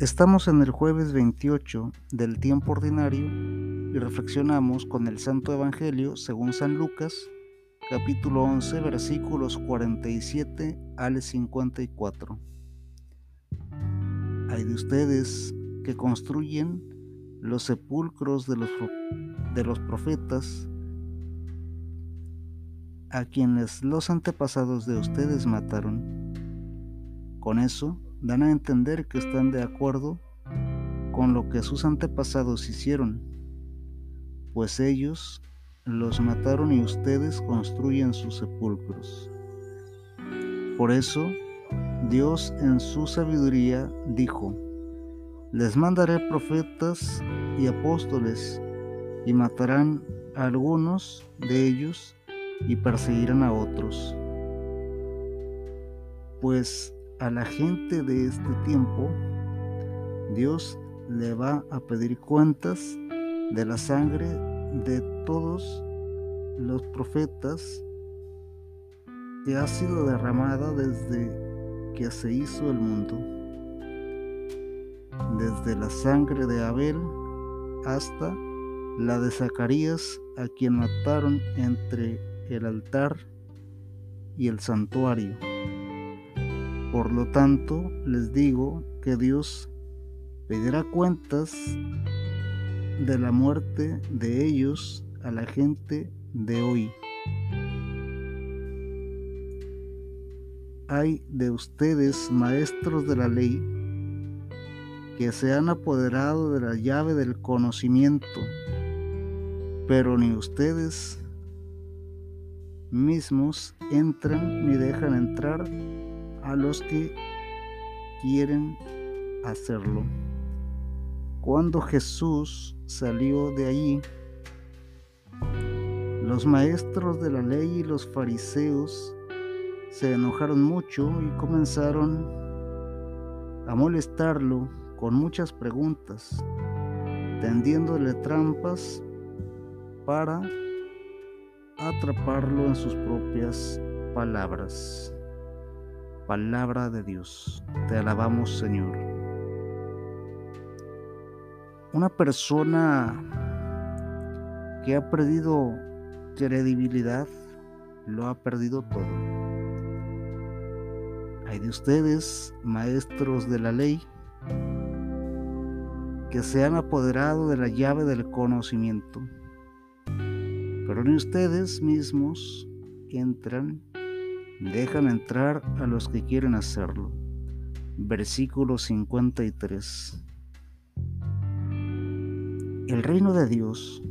Estamos en el jueves 28 del tiempo ordinario y reflexionamos con el Santo Evangelio según San Lucas, capítulo 11, versículos 47 al 54. Hay de ustedes que construyen los sepulcros de los, de los profetas a quienes los antepasados de ustedes mataron. Con eso, dan a entender que están de acuerdo con lo que sus antepasados hicieron, pues ellos los mataron y ustedes construyen sus sepulcros. Por eso, Dios en su sabiduría dijo, les mandaré profetas y apóstoles, y matarán a algunos de ellos y perseguirán a otros. Pues a la gente de este tiempo, Dios le va a pedir cuentas de la sangre de todos los profetas que ha sido derramada desde que se hizo el mundo. Desde la sangre de Abel hasta la de Zacarías, a quien mataron entre el altar y el santuario. Por lo tanto, les digo que Dios pedirá cuentas de la muerte de ellos a la gente de hoy. Hay de ustedes, maestros de la ley, que se han apoderado de la llave del conocimiento, pero ni ustedes mismos entran ni dejan entrar a los que quieren hacerlo. Cuando Jesús salió de allí, los maestros de la ley y los fariseos se enojaron mucho y comenzaron a molestarlo con muchas preguntas, tendiéndole trampas para atraparlo en sus propias palabras palabra de Dios. Te alabamos, Señor. Una persona que ha perdido credibilidad lo ha perdido todo. Hay de ustedes, maestros de la ley, que se han apoderado de la llave del conocimiento, pero ni ustedes mismos entran dejan entrar a los que quieren hacerlo. Versículo 53. El reino de Dios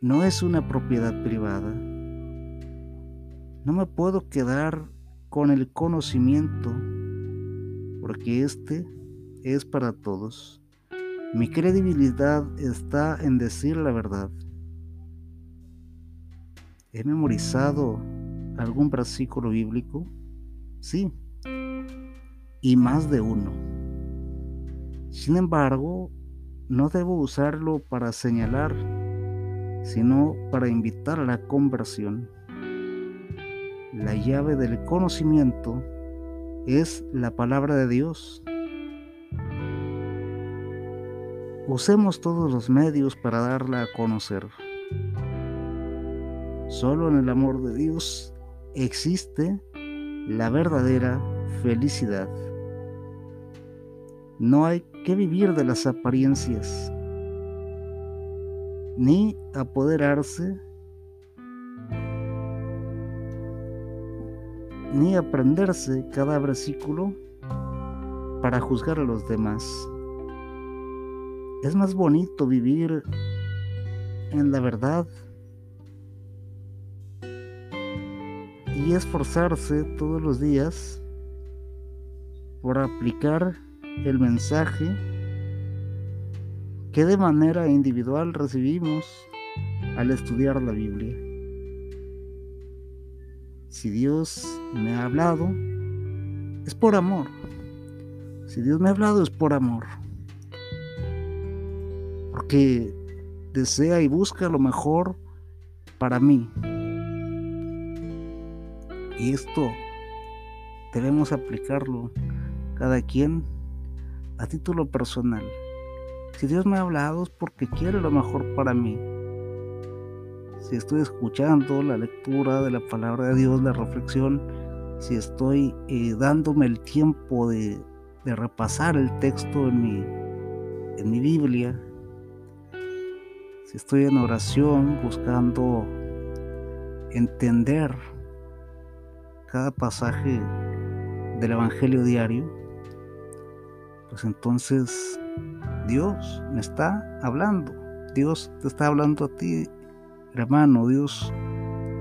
no es una propiedad privada. No me puedo quedar con el conocimiento porque este es para todos. Mi credibilidad está en decir la verdad. He memorizado algún versículo bíblico? Sí, y más de uno. Sin embargo, no debo usarlo para señalar, sino para invitar a la conversión. La llave del conocimiento es la palabra de Dios. Usemos todos los medios para darla a conocer. Solo en el amor de Dios existe la verdadera felicidad. No hay que vivir de las apariencias, ni apoderarse, ni aprenderse cada versículo para juzgar a los demás. Es más bonito vivir en la verdad y esforzarse todos los días por aplicar el mensaje que de manera individual recibimos al estudiar la Biblia. Si Dios me ha hablado, es por amor. Si Dios me ha hablado, es por amor. Porque desea y busca lo mejor para mí. Y esto debemos aplicarlo cada quien a título personal. Si Dios me ha hablado es porque quiere lo mejor para mí. Si estoy escuchando la lectura de la palabra de Dios, la reflexión, si estoy eh, dándome el tiempo de, de, repasar el texto en mi, en mi Biblia, si estoy en oración buscando entender cada pasaje del Evangelio diario, pues entonces Dios me está hablando. Dios te está hablando a ti, hermano. Dios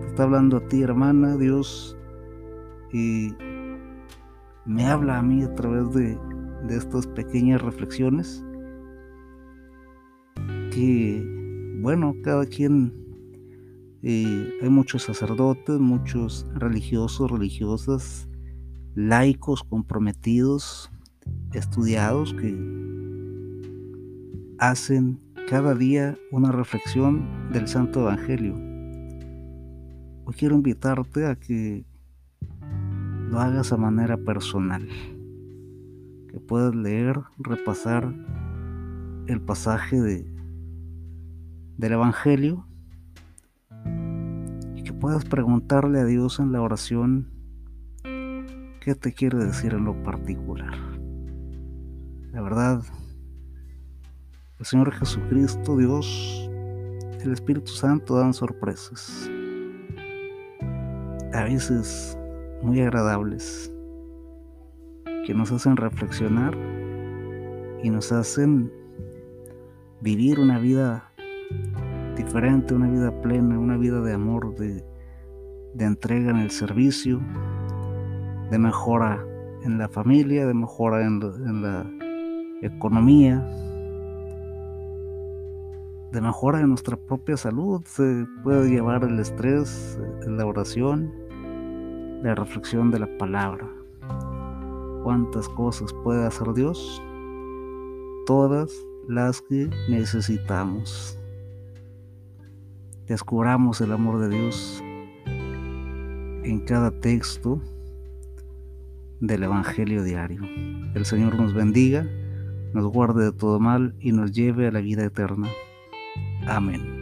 te está hablando a ti, hermana. Dios y me habla a mí a través de, de estas pequeñas reflexiones que, bueno, cada quien, eh, hay muchos sacerdotes, muchos religiosos, religiosas, laicos comprometidos, estudiados que hacen cada día una reflexión del Santo Evangelio. Hoy quiero invitarte a que lo hagas a manera personal, que puedas leer, repasar el pasaje de, del Evangelio puedas preguntarle a Dios en la oración qué te quiere decir en lo particular. La verdad, el Señor Jesucristo, Dios, el Espíritu Santo dan sorpresas. A veces muy agradables que nos hacen reflexionar y nos hacen vivir una vida diferente, una vida plena, una vida de amor, de, de entrega en el servicio, de mejora en la familia, de mejora en, en la economía, de mejora en nuestra propia salud. Se puede llevar el estrés, la oración, la reflexión de la palabra. ¿Cuántas cosas puede hacer Dios? Todas las que necesitamos. Descubramos el amor de Dios en cada texto del Evangelio diario. El Señor nos bendiga nos guarde de todo mal y nos lleve a la vida eterna. Amén.